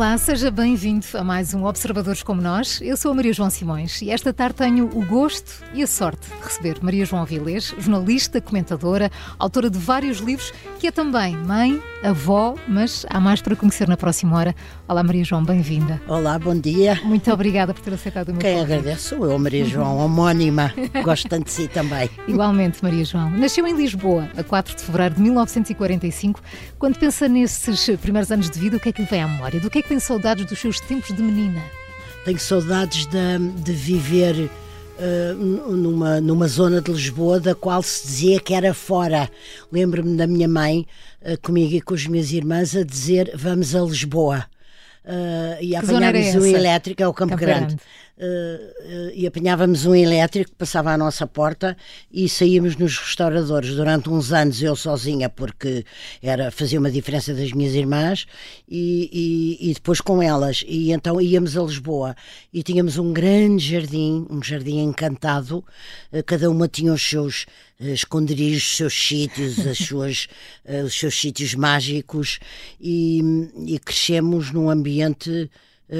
Olá, seja bem-vindo a mais um Observadores como Nós. Eu sou a Maria João Simões e esta tarde tenho o gosto e a sorte de receber Maria João Avilés, jornalista, comentadora, autora de vários livros, que é também mãe, avó, mas há mais para conhecer na próxima hora. Olá, Maria João, bem-vinda. Olá, bom dia. Muito obrigada por ter aceitado o meu Quem convite. agradece sou eu, Maria João, homónima. Gosto tanto de si também. Igualmente, Maria João. Nasceu em Lisboa, a 4 de fevereiro de 1945. Quando pensa nesses primeiros anos de vida, o que é que lhe vem à memória? Do que é que tem saudades dos seus tempos de menina? Tenho saudades de, de viver uh, numa, numa zona de Lisboa da qual se dizia que era fora. Lembro-me da minha mãe, uh, comigo e com as minhas irmãs, a dizer vamos a Lisboa. Uh, e apanhámos um elétrico, é o Campo, Campo Grande. Grande. Uh, e apanhávamos um elétrico que passava à nossa porta e saíamos nos restauradores. Durante uns anos eu sozinha porque era fazia uma diferença das minhas irmãs e, e, e, depois com elas. E então íamos a Lisboa e tínhamos um grande jardim um jardim encantado. Uh, cada uma tinha os seus esconderijos, os seus sítios, as suas, os seus sítios mágicos. E, e crescemos num ambiente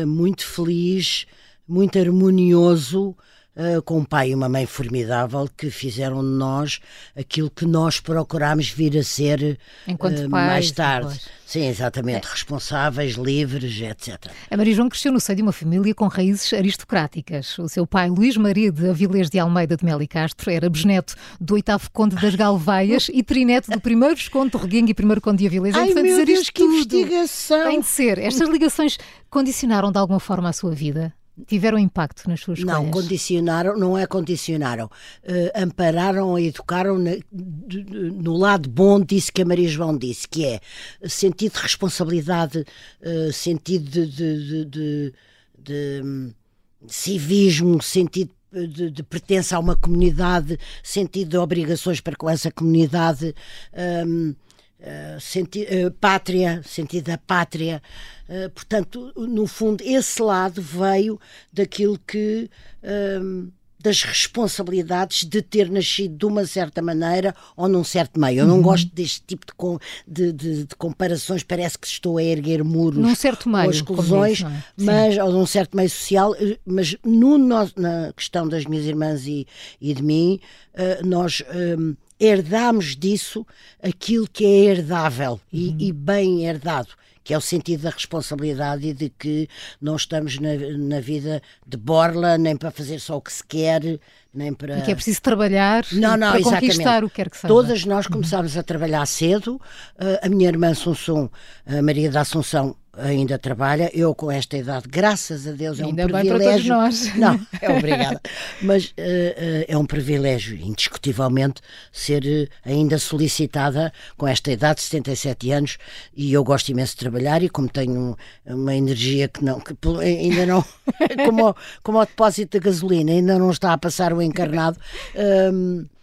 muito feliz, muito harmonioso, uh, com um pai e uma mãe formidável que fizeram de nós aquilo que nós procurámos vir a ser uh, pais, mais tarde. Depois. Sim, exatamente, é. responsáveis, livres, etc. A Maria João cresceu no seio de uma família com raízes aristocráticas. O seu pai, Luís Maria de Avilés de Almeida de Melo e Castro, era bisneto do oitavo conde das Galveias e trineto do primeiro visconde de Reguenga e primeiro conde de Avilés. Ai, meu dizer Deus, que tudo. investigação! Tem de ser. Estas ligações condicionaram de alguma forma a sua vida? Tiveram impacto nas suas escolhas? Não, condicionaram, não é condicionaram, uh, ampararam e educaram na, de, de, no lado bom disso que a Maria João disse, que é sentido de responsabilidade, uh, sentido de, de, de civismo, sentido de, de, pertença a uma comunidade, sentido de obrigações para com essa comunidade. Um, Uh, senti uh, pátria, sentido da pátria. Uh, portanto, no fundo, esse lado veio daquilo que. das responsabilidades de ter nascido de uma certa maneira ou num certo meio. Eu não uhum. gosto deste tipo de, de, de, comparações, parece que estou a erguer muros num certo meio, ou exclusões, é? mas, ou num certo meio social, mas no, na questão das minhas irmãs e, e de mim, nós. Um, herdamos disso aquilo que é herdável uhum. e, e, bem herdado, que é o sentido da responsabilidade e de que não estamos na, na vida de borla, nem para fazer só o que se quer, nem para. E que é preciso trabalhar não, não, para exatamente. conquistar o que quer que seja. Todas nós começámos uhum. a trabalhar cedo. Uh, a minha irmã Assunção, a Maria da Assunção, ainda trabalha. Eu, com esta idade, graças a Deus, é ainda um privilégio. Bem para todos nós. Não, é obrigada. Mas uh, uh, é um privilégio, indiscutivelmente, ser uh, ainda solicitada com esta idade, 77 anos, e eu gosto imenso de trabalhar. E como tenho uma energia que não, que ainda não, como, como o depósito de gasolina, ainda não está a passar o encarnado. Um,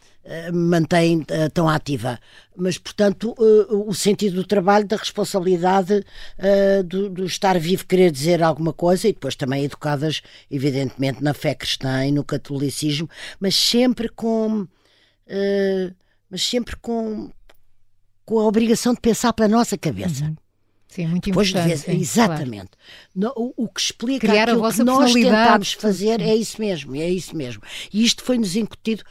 mantém uh, tão ativa. Mas, portanto, uh, o sentido do trabalho, da responsabilidade, do, do, estar vivo, querer dizer alguma coisa, e depois também educadas, evidentemente, na fé cristã e no catolicismo, mas sempre com. mas sempre com, com a obrigação de pensar pela nossa cabeça. Uhum. Sim, muito Depois importante. sim, exatamente. Claro. O, o, que explica Criar aquilo a que nós tentámos fazer é isso mesmo, é isso mesmo. E isto foi-nos incutido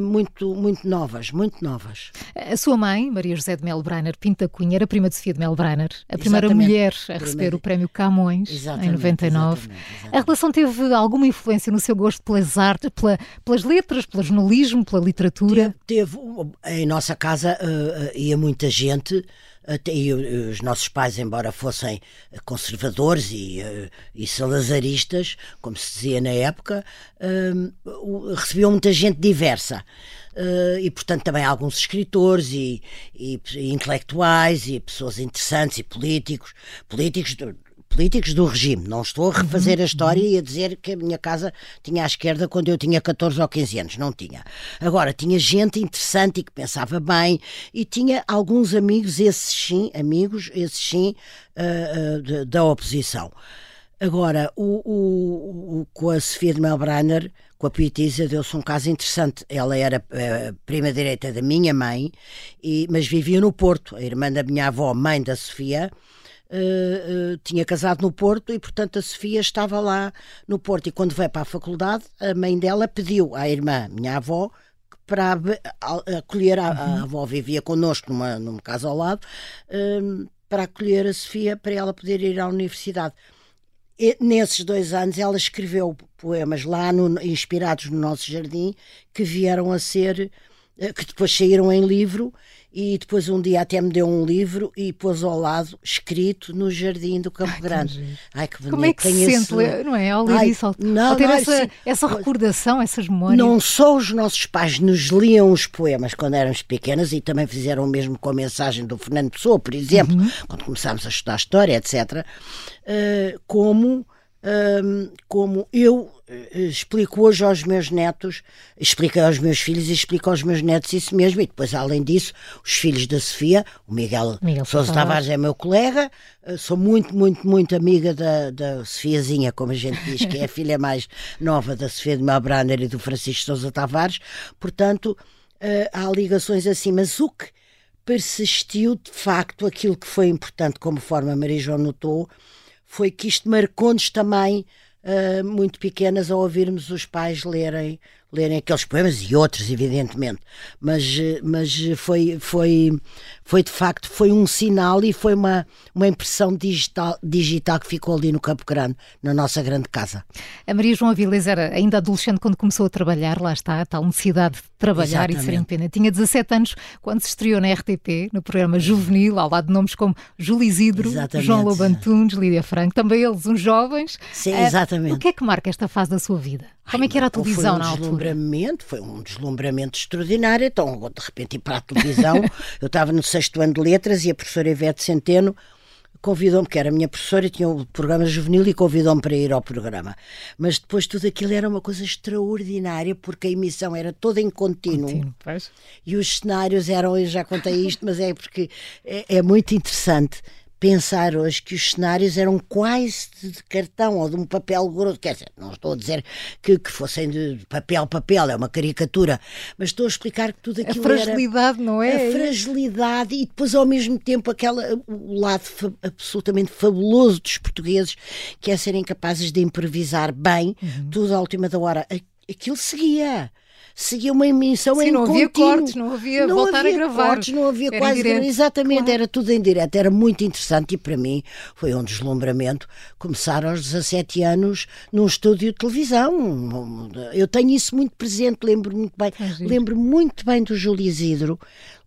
muito, muito novas, muito novas. A sua mãe, Maria José de Melo Brainer Pinta Cunha, era prima de Sofia de Melo Brainer, a primeira exatamente. mulher a receber o prémio Camões exatamente, em 99. Exatamente, exatamente. A relação teve alguma influência no seu gosto pelas artes, pela, pelas letras, pelo jornalismo, pela literatura? Teve, teve em nossa casa uh, ia muita gente até, e os nossos pais, embora fossem conservadores e, eh, e salazaristas, como se dizia na época, uh, recebiam muita gente diversa. Uh, e portanto também alguns escritores e, e, intelectuais e pessoas interessantes e políticos, políticos políticos do regime. Não estou a refazer a história e a dizer que a minha casa tinha à esquerda quando eu tinha 14 ou 15 anos. Não tinha. Agora, tinha gente interessante e que pensava bem e tinha alguns amigos, esses sim, amigos, esses sim, uh, uh, de, da oposição. Agora, o, o, o, com a Sofia de Melbrenner, com a poetisa, deu-se um caso interessante. Ela era uh, prima direita da minha mãe, e, mas vivia no Porto. A irmã da minha avó, mãe da Sofia, uh, uh, tinha casado no Porto e, portanto, a Sofia estava lá no Porto. E quando veio para a faculdade, a mãe dela pediu à irmã, minha avó, para acolher, a, a uhum. avó vivia connosco numa, numa casa ao lado, um, para acolher a Sofia para ela poder ir à universidade. E, nesses dois anos ela escreveu poemas lá no, inspirados no nosso jardim que vieram a ser eh, que depois saíram em livro e depois um dia até me deu um livro e pôs ao lado, escrito, no jardim do Campo Ai, Grande. Que Ai, que bonito. Como é que Tem se esse... sente, não é? Ao ler Ai, isso, ao, não, ao ter não, essa, essa recordação, essas memórias. Não só os nossos pais nos liam os poemas quando éramos pequenas e também fizeram o mesmo com a mensagem do Fernando Pessoa, por exemplo, uhum. quando começámos a estudar história, etc., uh, eh, como eu eh, explico hoje aos meus netos, explico aos meus filhos e explico aos meus netos isso mesmo. E depois, além disso, os filhos da Sofia, o Miguel, Miguel Sousa Tavares é meu colega, eh, sou muito, muito, muito amiga da, da Sofiazinha, como a gente diz, que é a filha mais nova da Sofia de Melbrander e do Francisco Sousa Tavares. Portanto, eh, há ligações assim, mas o que persistiu de facto, aquilo que foi importante, como forma Maria João notou, foi que isto marcou-nos também uh, muito pequenas ao ouvirmos os pais lerem lerem aqueles poemas e outros, evidentemente, mas, mas foi, foi, foi de facto foi um sinal e foi uma, uma impressão digital, digital que ficou ali no Campo Grande, na nossa grande casa. A Maria João Avilés era ainda adolescente quando começou a trabalhar, lá está, a tal necessidade de trabalhar Exatamente. e ser independente. Tinha 17 anos quando se estreou na RTP, no programa Juvenil, ao lado de nomes como Júlio Isidro, Exatamente. João Lobantunes, Lídia Franco, também eles, uns jovens. Sim, eh, exatamente. Uh, o que é que marca esta fase da sua vida? Como é que era a televisão um na altura? Deslumbramento, foi um deslumbramento extraordinário. Então, de repente, ir para a televisão. eu estava no sexto ano de letras e a professora Ivete Centeno convidou-me, que era a minha professora, tinha o um programa juvenil e convidou-me para ir ao programa. Mas depois tudo aquilo era uma coisa extraordinária, porque a emissão era toda em contínuo. contínuo e os cenários eram, eu já contei isto, mas é porque é, é muito interessante pensar hoje que os cenários eram quase de cartão ou de um papel grosso. Quer dizer, não estou a dizer que, que fossem de papel, papel, é uma caricatura, mas estou a explicar que tudo aquilo era... A fragilidade, era, não é? A fragilidade e depois ao mesmo tempo aquela, o lado fa absolutamente fabuloso dos portugueses, que é serem capazes de improvisar bem, uhum. tudo à última da hora. Aquilo seguia seguia uma emissão Sim, em não havia cortes, não havia não voltar havia a gravar. Cortes, não havia era quase Exatamente, claro. era tudo em direto. Era muito interessante e para mim foi um deslumbramento começar aos 17 anos num estúdio de televisão. Eu tenho isso muito presente, lembro muito bem. lembro muito bem do Júlio Isidro.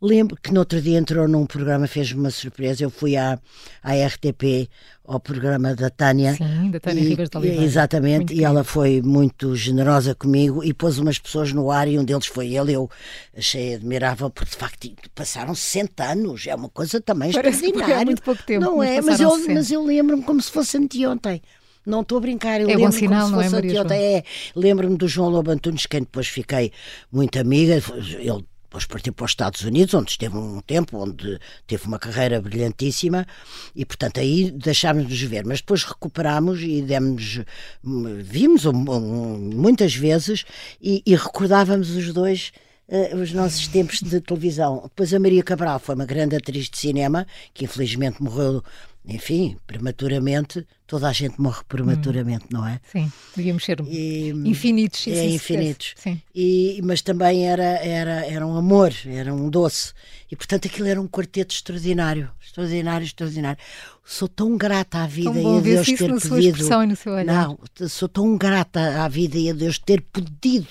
Lembro que no outro dia entrou num programa, fez-me uma surpresa. Eu fui à, à RTP ao programa da Tânia. Sim, da Tânia Ribas de Oliveira. Exatamente, muito e bem. ela foi muito generosa comigo e pôs umas pessoas no ar e um deles foi ele. Eu achei admirável porque de facto passaram 60 anos, é uma coisa também Parece extraordinária. É muito pouco tempo. Não é, mas eu, mas eu lembro-me como se fosse anteontem. Não estou a brincar, eu é lembro bom sinal, como se fosse não é, Maria é, Lembro-me do João Lobo Antunes, quem depois fiquei muito amiga. Ele depois partiu para os Estados Unidos, onde esteve um tempo, onde teve uma carreira brilhantíssima, e portanto aí deixámos-nos ver, mas depois recuperámos e demos, vimos muitas vezes e, e recordávamos os dois Uh, os nossos tempos de televisão. Depois a Maria Cabral foi uma grande atriz de cinema, que infelizmente morreu enfim, prematuramente, toda a gente morre prematuramente, hum. não é? Sim, devíamos ser e, infinitos. É, infinitos. Sim. E, mas também era, era, era um amor, era um doce. E portanto aquilo era um quarteto extraordinário, extraordinário, extraordinário. Sou tão grata à vida e a Deus ter na podido. Sua e no seu olhar. Não, sou tão grata à vida e a Deus ter podido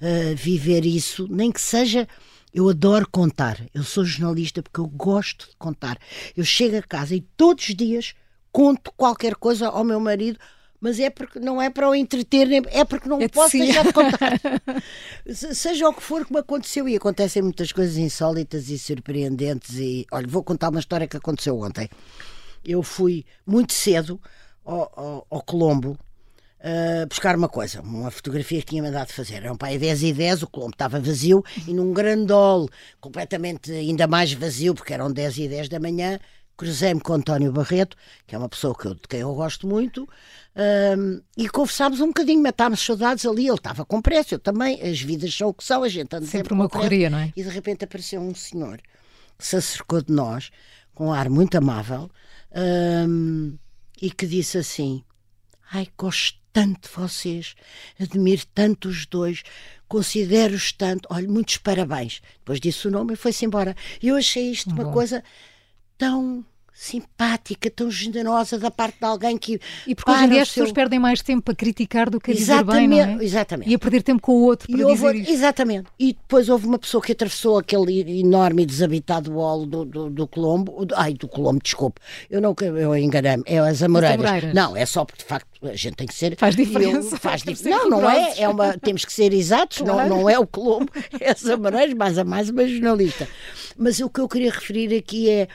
uh, viver isso, nem que seja eu adoro contar. Eu sou jornalista porque eu gosto de contar. Eu chego a casa e todos os dias conto qualquer coisa ao meu marido, mas é porque não é para o entreter, é porque não é posso deixar de contar. Seja o que for que me aconteceu, e acontecem muitas coisas insólitas e surpreendentes. E olha, vou contar uma história que aconteceu ontem. Eu fui muito cedo ao, ao, ao Colombo uh, buscar uma coisa, uma fotografia que tinha mandado fazer. Era um pai 10 e 10, o Colombo estava vazio e num grandol, completamente ainda mais vazio, porque eram 10 e 10 da manhã, cruzei-me com António Barreto, que é uma pessoa que eu, de quem eu gosto muito, um, e conversámos um bocadinho, matámos saudades ali. Ele estava com pressa, eu também. As vidas são o que são, a gente anda sempre uma correria, não é? E de repente apareceu um senhor que se acercou de nós com um ar muito amável hum, e que disse assim: Ai, gosto tanto de vocês, admiro tanto os dois, considero-os tanto. Olha, muitos parabéns. Depois disse o nome e foi-se embora. E eu achei isto Bom. uma coisa tão simpática, tão generosa da parte de alguém que. E porque hoje em dia as seu... pessoas perdem mais tempo a criticar do que a dizer bem, não é? Exatamente. E a perder tempo com o outro para e dizer houve, isto. Exatamente. E depois houve uma pessoa que atravessou aquele enorme e desabitado olo do, do, do Colombo. Ai, do Colombo, desculpe. Eu não eu enganei-me. É as Amoreiras. Amoreiras. Não, é só porque de facto a gente tem que ser. Faz diferença. Eu, faz dif... Não, não é. é uma, temos que ser exatos, claro. não, não é o Colombo, é as Amoreiras, mas a mais uma jornalista. Mas o que eu queria referir aqui é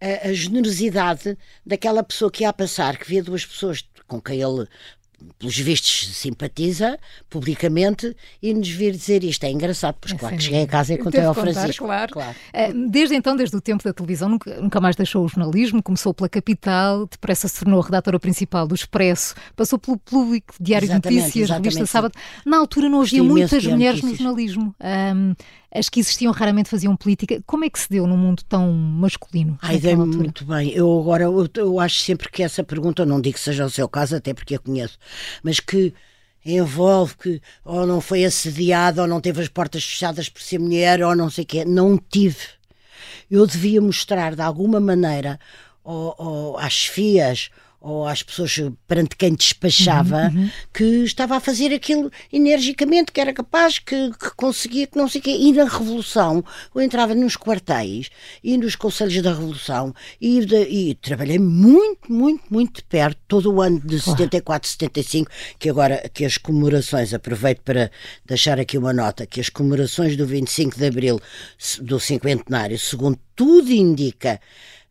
a, a generosidade daquela pessoa que ia a passar, que vê duas pessoas com quem ele pelos vistos, simpatiza publicamente e nos vir dizer isto. É engraçado, pois é, claro que cheguei a casa e contei ao contar, Francisco. Claro. claro. Eh, desde então, desde o tempo da televisão, nunca, nunca, mais deixou o jornalismo, começou pela Capital, depressa se tornou a redatora principal do Expresso, passou pelo Público, Diário de Notícias, Revista Sábado. Na altura não havia muitas mulheres no jornalismo. Um, as que existiam raramente faziam política. Como é que se deu num mundo tão masculino? Ai, dei muito bem. Eu agora, eu, eu, acho sempre que essa pergunta, não digo que seja o seu caso, até porque a conheço, mas que envolve que ou não foi assediada ou não teve as portas fechadas por ser mulher ou não sei o quê. Não tive. Eu devia mostrar de alguma maneira ou, ou às fias ou às pessoas perante quem despachava, uhum, uhum. que estava a fazer aquilo energicamente, que era capaz, que, que conseguia, que não sei o quê. E na Revolução, eu entrava nos quartéis e nos conselhos da Revolução e, de, e trabalhei muito, muito, muito de perto, todo o ano de 74, 75, que agora que as comemorações, aproveito para deixar aqui uma nota, que as comemorações do 25 de Abril do cinquentenário, segundo tudo indica,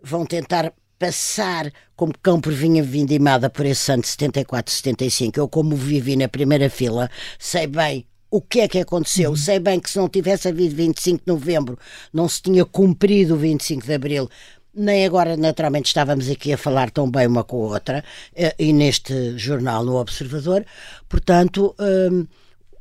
vão tentar passar como cão por vinha vindimada por esse ano de 74, 75. Eu, como vivi na primeira fila, sei bem o que é que aconteceu. Uhum. Sei bem que se não tivesse havido 25 de novembro, não se tinha cumprido o 25 de abril. Nem agora, naturalmente, estávamos aqui a falar tão bem uma com a outra, eh, e neste jornal, no Observador. Portanto, hum,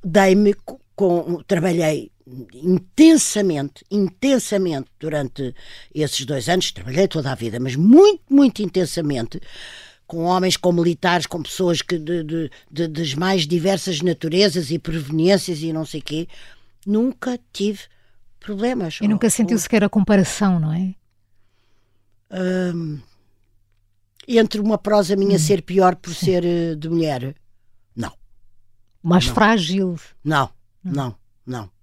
dei-me com. Trabalhei intensamente, intensamente durante esses dois anos, trabalhei toda a vida, mas muito, muito intensamente, com homens, com militares, com pessoas que de, de, de, das mais diversas naturezas e proveniências e não sei quê, nunca tive problemas. E nunca sentiu sequer a comparação, não é? Um, entre uma prosa minha hum. ser pior por Sim. ser eh, de mulher, não. Mais não. frágil? Não, não, não.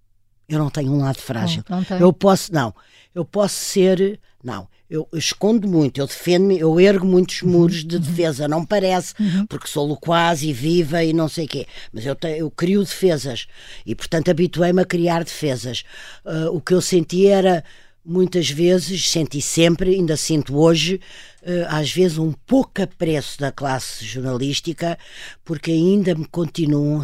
Eu não tenho um lado frágil. Não, não eu posso, não. Eu posso ser, não. Eu, eu escondo muito, eu defendo-me, eu ergo muitos uhum, muros de uhum. defesa, não parece, uhum. porque sou loquaz e viva e não sei o quê. Mas eu, te, eu crio defesas e, portanto, habituei-me a criar defesas. Uh, o que eu senti era, muitas vezes, senti sempre, ainda sinto hoje, uh, às vezes um pouco apreço da classe jornalística, porque ainda me continuam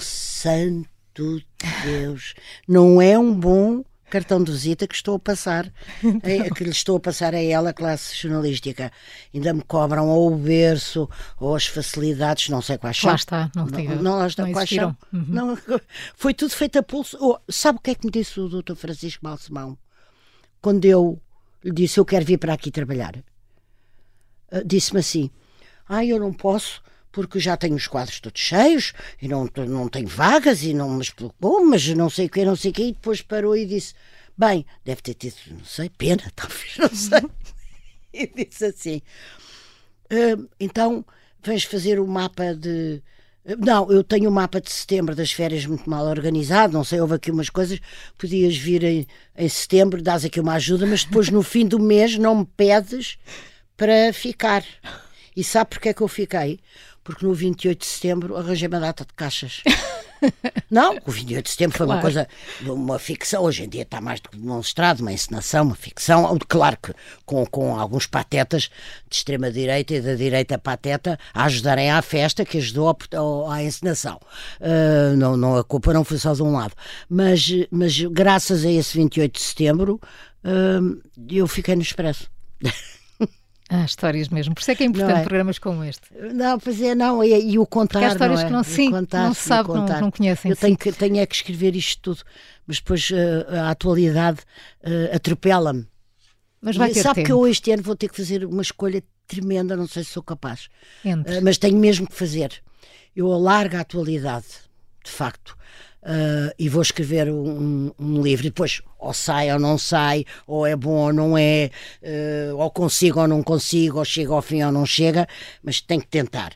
santo de Deus, não é um bom cartão de visita que estou a passar, é, que lhe estou a passar a ela, a classe jornalística. Ainda me cobram ou o berço ou as facilidades, não sei quais são. Lá está, não, não, não, lá está, não quais são. Uhum. Não, foi tudo feito a pulso. Oh, sabe o que é que me disse o doutor Francisco Balsemão? Quando eu lhe disse, eu quero vir para aqui trabalhar. Uh, Disse-me assim, ah, eu não posso porque já tenho os quadros todos cheios e não, não tenho vagas e não me explicou, mas não sei o que, não sei o que, e depois parou e disse: Bem, deve ter tido, não sei, pena, talvez, não sei. e disse assim: uh, Então, vens fazer o mapa de. Não, eu tenho o mapa de setembro das férias muito mal organizado, não sei, houve aqui umas coisas, podias vir em, em setembro, dás aqui uma ajuda, mas depois no fim do mês não me pedes para ficar. E sabe porque é que eu fiquei? Porque no 28 de setembro arranjei uma data de caixas. Não, o 28 de setembro foi claro. uma coisa, uma ficção. Hoje em dia está mais demonstrado, uma encenação, uma ficção. Claro que com, com alguns patetas de extrema-direita e da direita pateta a ajudarem à festa que ajudou à encenação. Uh, não, não, a culpa não foi só de um lado. Mas, mas graças a esse 28 de setembro, uh, eu fiquei no expresso. Há histórias mesmo. Por isso é que é importante é? programas como este. Não, pois é, não, e, e o contar. Porque há histórias não é? que não, sim, contar, não se sabe, não, não conhecem. Eu tenho, que, tenho é que escrever isto tudo, mas depois uh, a atualidade uh, atropela-me. Mas vai e ter sabe tempo. que eu este ano vou ter que fazer uma escolha tremenda, não sei se sou capaz. Uh, mas tenho mesmo que fazer. Eu alargo a atualidade, de facto. Uh, e vou escrever um, um, livro. E depois, ou sai ou não sai, ou é bom ou não é, uh, ou consigo ou não consigo, ou chega ao fim ou não chega, mas tenho que tentar.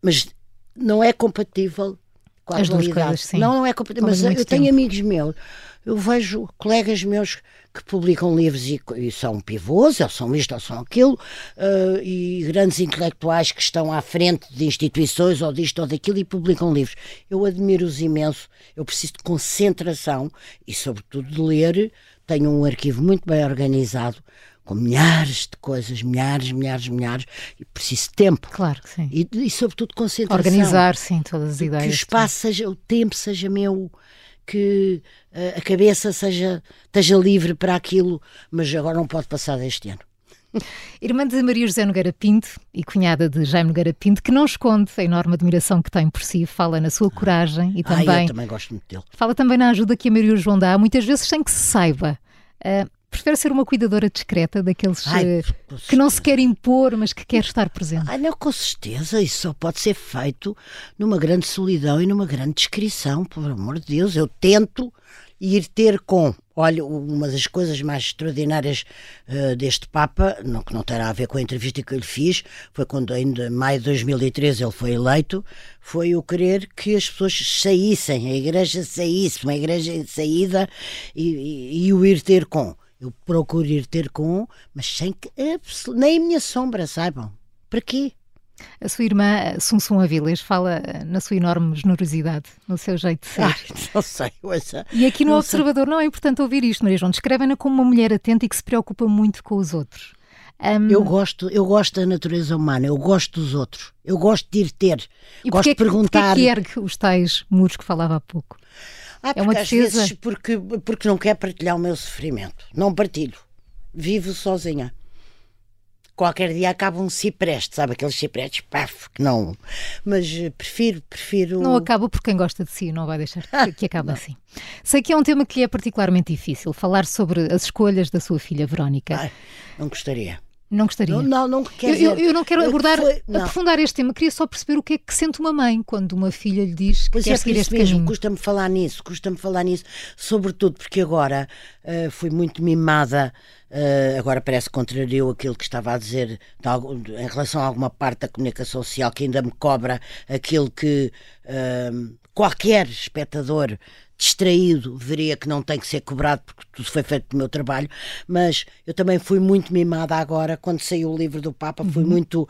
mas não é compatível com a As atualidade. Coisas. Não, não é compatível. Mas eu tenho amigos meus eu vejo colegas meus que publicam livros e, e são pivôs, ou são isto ou são aquilo, uh, e grandes intelectuais que estão à frente de instituições ou disto ou daquilo e publicam livros. Eu admiro-os imenso, eu preciso de concentração e, sobretudo, de ler. Tenho um arquivo muito bem organizado, com milhares de coisas, milhares, milhares, milhares, e preciso de tempo. Claro que sim. E, e sobretudo, concentração. Organizar, sim, todas as ideias. Que o espaço seja, o tempo seja meu que uh, a cabeça seja, esteja livre para aquilo, mas agora não pode passar deste ano. Irmã de Maria José Nogueira Pinto e cunhada de Jaime Nogueira Pinto, que não esconde a enorme admiração que tem por si, fala na sua coragem e também. Ah, eu também gosto muito dele. Fala também na ajuda que a Maria João dá, muitas vezes sem que se saiba. Uh, prefere ser uma cuidadora discreta, daqueles Ai, uh, que não se quer impor, mas que quer estar presente? Ai, não, com certeza. Isso só pode ser feito numa grande solidão e numa grande descrição, por amor de Deus. Eu tento ir ter com. Olha, uma das coisas mais extraordinárias uh, deste Papa, não, que não terá a ver com a entrevista que eu lhe fiz, foi quando em maio de 2013 ele foi eleito, foi o querer que as pessoas saíssem, a igreja saísse, uma igreja em saída e, e, e o ir ter com. Eu procuro ir ter com, mas sem que nem a minha sombra saibam. Para quê? A sua irmã Sunsum Aviles fala na sua enorme generosidade, no seu jeito de ser. Ai, não sei, ouça. E aqui no Observador sei. não é importante ouvir isto, Maria João. Descrevem-na como uma mulher atenta e que se preocupa muito com os outros. Um... Eu, gosto, eu gosto da natureza humana, eu gosto dos outros, eu gosto de ir ter, e gosto de perguntar. E que ergue os tais muros que falava há pouco? Ah, é uma defesa. Vezes porque, porque não quer partilhar o meu sofrimento. Não partilho. Vivo sozinha qualquer dia acaba um cipreste, sabe? Aqueles ciprestes, paf, que não. Mas eh, prefiro, prefiro. Não acaba por quem gosta de si, não vai deixar que, que acabe assim. Sei que é um tema que lhe é particularmente difícil, falar sobre as escolhas da sua filha Verónica. Ai, não gostaria. Não gostaria. Não, não, não quer eu, eu, não quero abordar, foi, não. aprofundar este tema. Queria só perceber o que é que sente uma mãe quando uma filha lhe diz que pois quer é, seguir este mesmo, caminho. Custa-me falar nisso, custa-me falar nisso, sobretudo porque agora uh, fui muito mimada. Uh, agora parece que contrariou aquilo que estava a dizer algum, em relação a alguma parte da comunicação social que ainda me cobra aquilo que uh, qualquer espectador distraído, veria que não tem que ser cobrado porque tudo foi feito do meu trabalho, mas eu também fui muito mimada agora, quando saiu o livro do Papa, fui uhum. muito uh,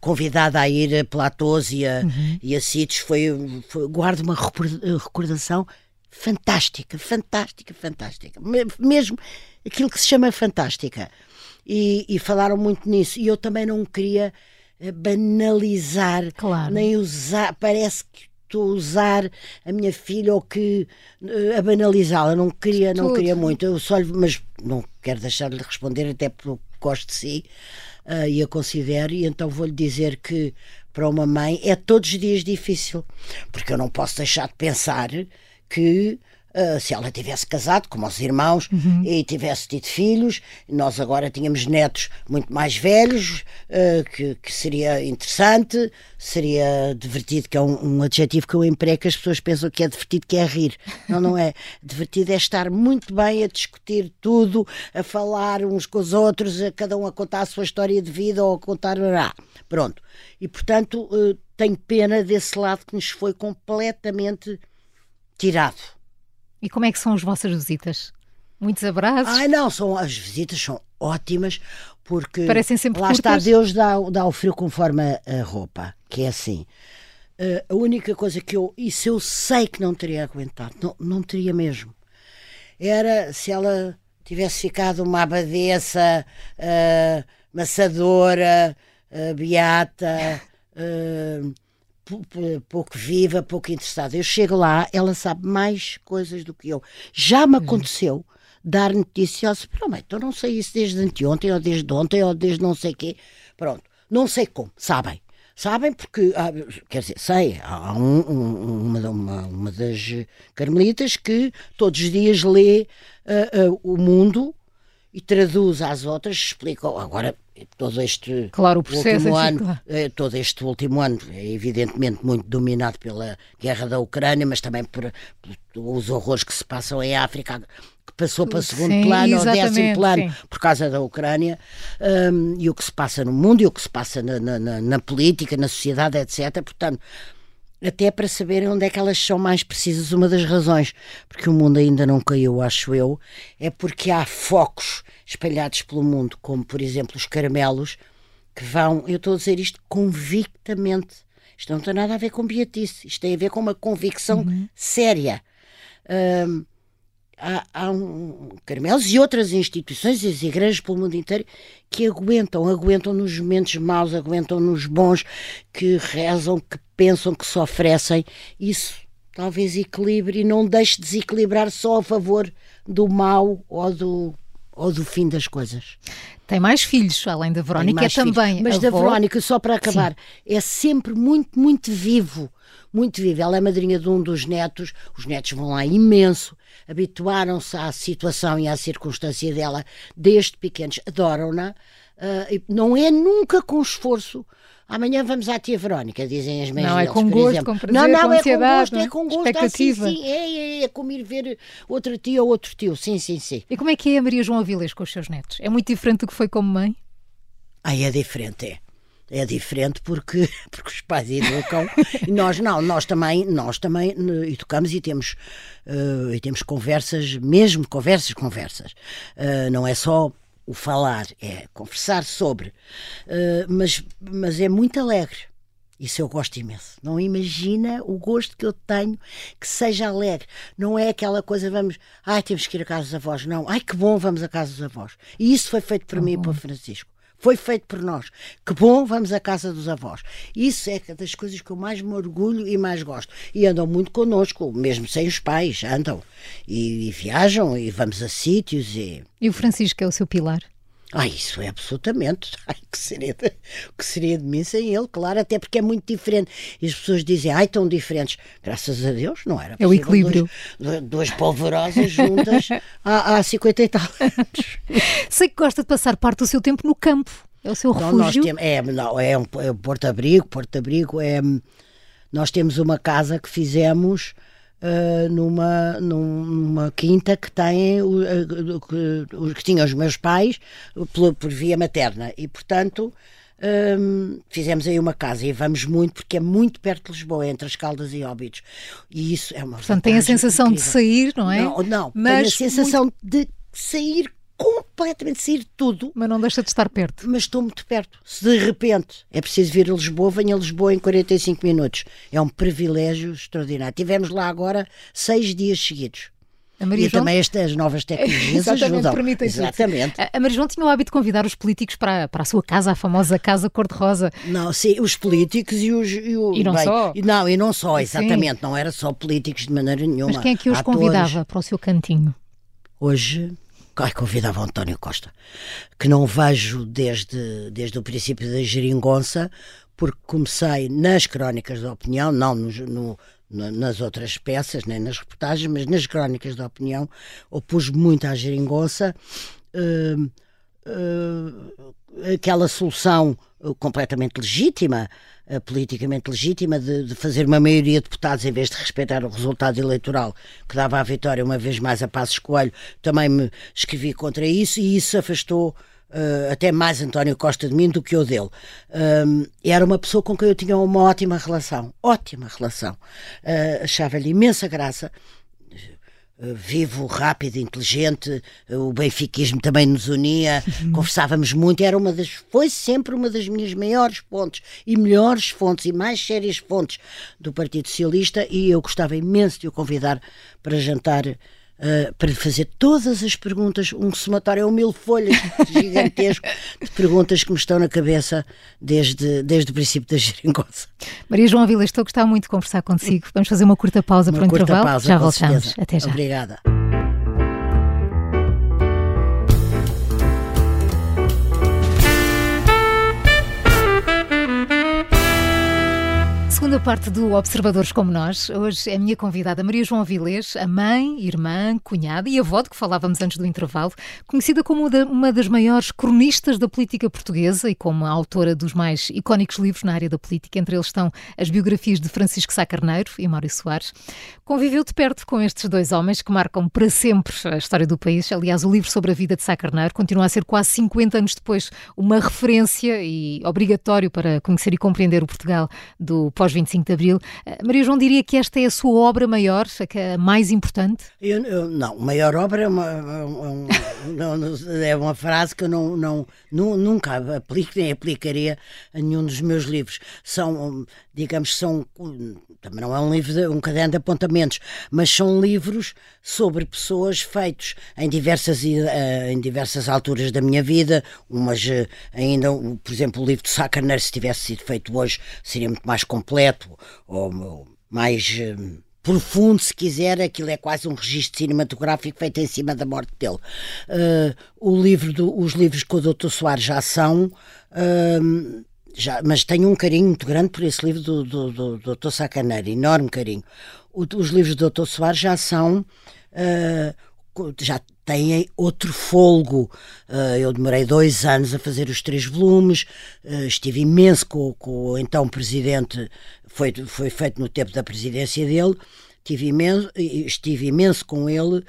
convidada a ir a Platós e a, uhum. e a sítios, foi, foi, guardo uma recordação fantástica, fantástica, fantástica, mesmo aquilo que se chama fantástica. E, e falaram muito nisso, e eu também não queria eh, banalizar, claro. nem usar, parece que estou a usar a minha filha ou que uh, a banalizá-la. Não queria, não queria muito. Eu só lhe, mas não quero deixar de lhe responder, até porque gosto de si uh, e a considero, e então vou-lhe dizer que para uma mãe é todos os dias difícil, porque eu não posso deixar de pensar que Uh, se ela tivesse casado, como os irmãos, uhum. e tivesse tido filhos, nós agora tínhamos netos muito mais velhos, uh, que, que, seria interessante, seria divertido, que é um, um, adjetivo que eu emprego, que as pessoas pensam que é divertido, que é rir. Não, não é. divertido é estar muito bem a discutir tudo, a falar uns com os outros, a cada um a contar a sua história de vida ou a contar. Ah, pronto. E portanto, uh, tenho pena desse lado que nos foi completamente tirado. E como é que são as vossas visitas? Muitos abraços? Ai, não, são, as visitas são ótimas porque Parecem sempre lá curtas. está, Deus dá, dá o frio conforme a, a roupa, que é assim. Uh, a única coisa que eu, isso eu sei que não teria aguentado, não, não teria mesmo, era se ela tivesse ficado uma abadesa, uh, maçadora, uh, beata, uh, pouco viva, pouco interessada. Eu chego lá, ela sabe mais coisas do que eu. Já me uhum. aconteceu dar notícias, pronto, então não sei isso desde anteontem, ou desde ontem, ou desde não sei quê. Pronto, não sei como, sabem. Sabem porque, ah, quer dizer, sei, há um, um, uma, uma, uma, das carmelitas que todos os dias lê uh, uh, o mundo e traduz às outras, explica. Agora, todo este claro, o processo último é ano, claro. eh, todo este último ano é evidentemente muito dominado pela guerra da Ucrânia, mas também por, por os horrores que se passam em África, que passou para segundo Sim, plano ou décimo plano sim. por causa da Ucrânia, hum, e o que se passa no mundo, e o que se passa na- na- na política, na sociedade, etc. Portanto, até para saberem onde é que elas são mais precisas. Uma das razões porque o mundo ainda não caiu, acho eu, é porque há focos espalhados pelo mundo, como por exemplo os caramelos, que vão, eu estou a dizer isto convictamente. Isto não tem nada a ver com beatice, isto tem a ver com uma convicção séria. Hum, há, há um, caramelos e outras instituições, as igrejas pelo mundo inteiro, que aguentam, aguentam nos momentos maus, aguentam nos bons, que rezam, que pensam, que se oferecem. Isso talvez equilibre e não deixe desequilibrar só a favor do mal ou do, ou do fim das coisas. Tem mais filhos, além da Verónica, é também Mas da. Verónica, só para acabar, é sempre muito, muito vivo. Muito vivo. Ela é madrinha de um dos netos, os netos vão lá imenso, habituaram-se à situação e à circunstância dela desde pequenos, adoram-na. e não é nunca com esforço. Amanhã vamos à tia Verónica, dizem as mães Não, é deles, com por gosto, com prazer, Não, não, com é com gosto, é? é com gosto. Expectativa. Ah, sim, sim, é, é, é como ir ver outra tia ou outro tio. Sim, sim, sim. E como é que é a Maria João Avilés com os seus netos? É muito diferente do que foi como mãe? Aí é diferente, é. É diferente porque, porque os pais educam e nós não, nós também, nós também eh, educamos e temos, eh, e temos conversas, mesmo conversas, conversas. Eh, não é só o falar, é conversar sobre. Eh, mas, mas é muito alegre. Isso eu gosto imenso. Não imagina o gosto que eu tenho que seja alegre. Não é aquela coisa, vamos, ai, temos que ir à casa dos avós. Não, ai, que bom, vamos à casa dos avós. E isso foi feito por mim e para o Francisco. Foi feito por nós. Que bom, vamos à casa dos avós. Isso é das coisas que eu mais me orgulho e mais gosto. E andam muito connosco, mesmo sem os pais, andam. E, e viajam e vamos a sítios e. E o Francisco é o seu pilar? Ah, isso é absolutamente. Ai, que seria, de, o que seria de mim sem ele, claro, até porque é muito diferente. E as pessoas dizem, ai, tão diferentes. Graças a Deus, não era É o equilíbrio. Duas, du- duas polvorosas juntas há, há 50 e tal anos. Sei que gosta de passar parte do seu tempo no campo. É o seu Então, nós refúgio. temos, é, não, é um, é um porto-abrigo, porto-abrigo é. Nós temos uma casa que fizemos ah, numa, num- numa quinta que tem o, ah, que, que tinha os meus pais por, por via materna e portanto hum, fizemos aí uma casa e vamos muito porque é muito perto de Lisboa, entre as Caldas e Óbidos e isso é uma Portanto, tem a sensação de incrível. sair, não é? Não, não, Mas tenho a sensação de sair completamente, sair de tudo Mas não deixa de estar perto. mas estou muito perto. Se de repente é preciso vir a Lisboa, venha a Lisboa em 45 minutos. É um privilégio extraordinário. Tivemos lá agora seis dias seguidos. A Maria e João... também estas novas tecnologias ajudam. permitem. Exatamente. A Maria João tinha o hábito de convidar os políticos para, para a sua casa, a famosa Casa Cor-de-Rosa. Não, sim, os políticos e os. E, o- E não bem, só. Não, e não só, Sim. exatamente. Não era só políticos de maneira nenhuma. Mas quem é que os Atores. convidava para o seu cantinho? Hoje, ai, convidava o António Costa, que não vejo desde, desde o princípio da geringonça, porque comecei nas crónicas da opinião, não no- na- nas outras peças, nem nas reportagens, mas nas crónicas da opinião, opus muito à geringonça. eh, aquela solução eh, completamente legítima, eh, politicamente legítima, de, de fazer uma maioria de deputados em vez de respeitar o resultado eleitoral que dava a vitória uma vez mais a Passos Coelho, também me escrevi contra isso e isso afastou eh, até mais António Costa de mim do que eu dele. Era uma pessoa com quem eu tinha uma ótima relação, ótima relação. Eh, Achava-lhe imensa graça. Uh, vivo, rápido, inteligente, uh, o benfiquismo também nos unia, conversávamos muito, era uma das, foi sempre uma das minhas maiores fontes e melhores fontes e mais sérias fontes do Partido Socialista e eu gostava imenso de o convidar para jantar, uh, para lhe fazer todas as perguntas, um somatório, um mil folhas gigantesco de perguntas que me estão na cabeça desde, desde o princípio da geringonça. Maria João Vila, estou a gostar muito de conversar consigo. Vamos fazer uma curta pausa Uma para o curta intervalo. pausa, já voltamos. certeza. Até já. Obrigada. Segunda parte do Observadores como Nós. Hoje é a minha convidada Maria João Vilês, a mãe, irmã, cunhada e avó de que falávamos antes do intervalo, conhecida como uma das maiores cronistas da política portuguesa e como autora dos mais icónicos livros na área da política. Entre eles estão as biografias de Francisco Sá Carneiro e Mário Soares. Conviveu de perto com estes dois homens que marcam para sempre a história do país. Aliás, o livro sobre a vida de Sá Carneiro continua a ser quase 50 anos depois uma referência e obrigatório para conhecer e compreender o Portugal do pós-25 de Abril. Eh, Maria João diria que esta é a sua obra maior, a mais importante? Eu, eu, não, maior obra é uma, é uma frase que eu não, não, nunca aplico nem aplicaria a nenhum dos meus livros. São, digamos, são também não é um livro, um caderno de apontamentos, mas são livros sobre pessoas feitos em diversas, eh, em diversas alturas da minha vida, umas eh, ainda, por exemplo, o livro de Sacaner, se tivesse sido feito hoje, seria muito mais completo, ou mais eh, profundo, se quiser, aquilo é quase um registro cinematográfico feito em cima da morte dele. Uh, o livro do, os livros que o Dr. Soares já são. Uh, já, mas tenho um carinho muito grande por esse livro do, do, do, do Dr. Sacaneiro, enorme carinho. O, os livros do Dr. Soares já são. Uh, já têm outro folgo. Uh, eu demorei dois anos a fazer os três volumes, uh, estive imenso com, com o então presidente, foi, foi feito no tempo da presidência dele, estive imenso, estive imenso com ele.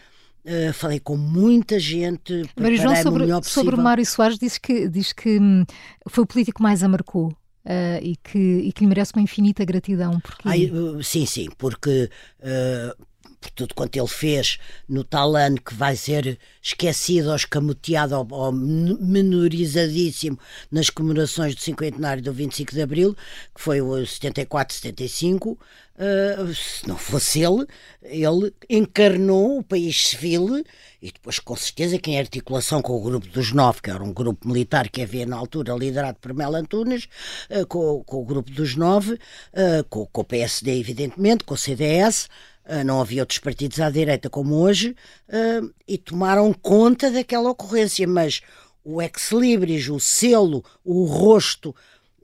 Uh, falei com muita gente. Maria João, sobre, o sobre Mário Soares, diz que, diz que hum, foi o político mais a marcou. Uh, e, que, e que lhe merece uma infinita gratidão. Porque... Ai, sim, sim, porque uh, por tudo quanto ele fez no tal ano que vai ser esquecido ou escamoteado ou, ou menorizadíssimo nas comemorações do cinquentenário do 25 de Abril, que foi o 74, 75. Uh, se não fosse ele, ele encarnou o país civil e depois, com certeza, que em articulação com o Grupo dos Nove, que era um grupo militar que havia na altura liderado por Mel Antunes, uh, com, com, o Grupo dos Nove, uh, com, com o PSD, evidentemente, com o CDS, ah, não havia outros partidos à direita como hoje, e tomaram conta daquela ocorrência, mas o ex-libris, o selo, o rosto